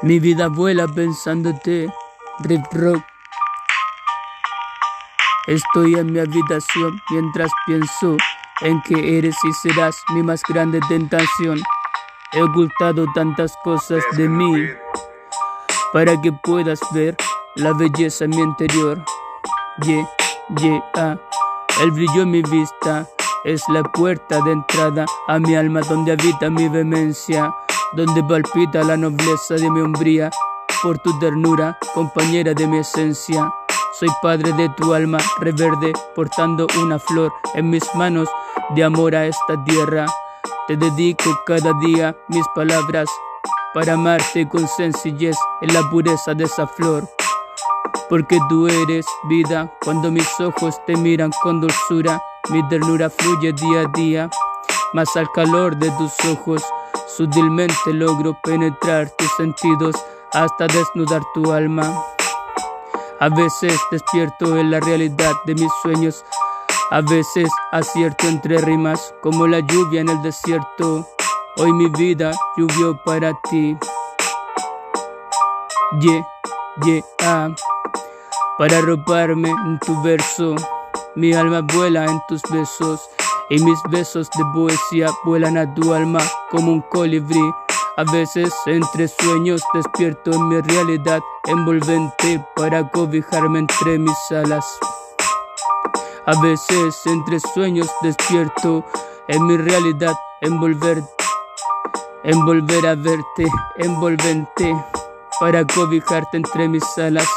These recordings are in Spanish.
Mi vida vuela pensándote, Rip Rock. Estoy en mi habitación mientras pienso en que eres y serás mi más grande tentación. He ocultado tantas cosas de mí para que puedas ver la belleza en mi interior. Yeah, yeah, ah. El brillo en mi vista es la puerta de entrada a mi alma donde habita mi vehemencia, donde palpita la nobleza de mi hombría. Por tu ternura, compañera de mi esencia. Soy padre de tu alma reverde, portando una flor en mis manos de amor a esta tierra. Te dedico cada día mis palabras para amarte con sencillez en la pureza de esa flor. Porque tú eres vida cuando mis ojos te miran con dulzura, mi ternura fluye día a día, más al calor de tus ojos, sutilmente logro penetrar tus sentidos hasta desnudar tu alma. A veces despierto en la realidad de mis sueños, a veces acierto entre rimas como la lluvia en el desierto. Hoy mi vida llovió para ti. Yeah, yeah, ah. Para roparme en tu verso, mi alma vuela en tus besos. Y mis besos de poesía vuelan a tu alma como un colibrí. A veces entre sueños despierto en mi realidad envolvente para cobijarme entre mis alas. A veces entre sueños despierto en mi realidad envolver, envolver a verte envolvente para cobijarte entre mis alas.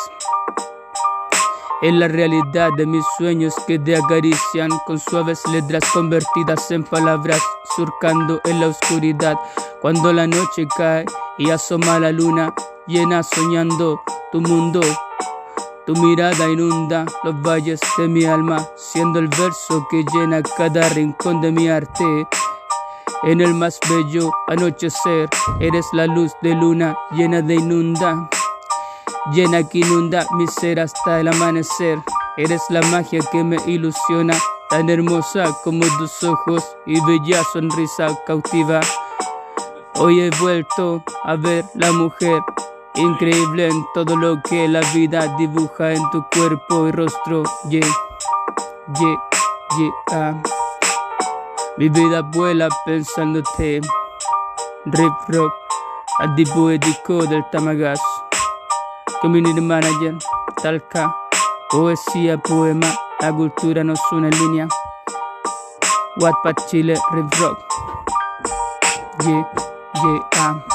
En la realidad de mis sueños que te acarician con suaves letras convertidas en palabras, surcando en la oscuridad. Cuando la noche cae y asoma la luna, llena soñando tu mundo. Tu mirada inunda los valles de mi alma, siendo el verso que llena cada rincón de mi arte. En el más bello anochecer, eres la luz de luna llena de inunda llena que inunda mi ser hasta el amanecer. Eres la magia que me ilusiona, tan hermosa como tus ojos y bella sonrisa cautiva. Hoy he vuelto a ver la mujer increíble en todo lo que la vida dibuja en tu cuerpo y rostro. Yeah, yeah, yeah. Ah. Mi vida vuela pensándote. Rip rock, antipoético del Tamagas. Community Manager, Talca, poesía, poema, la cultura nos une en línea. Wattpad Chile, Rip Rock. Yeah, yeah, ah.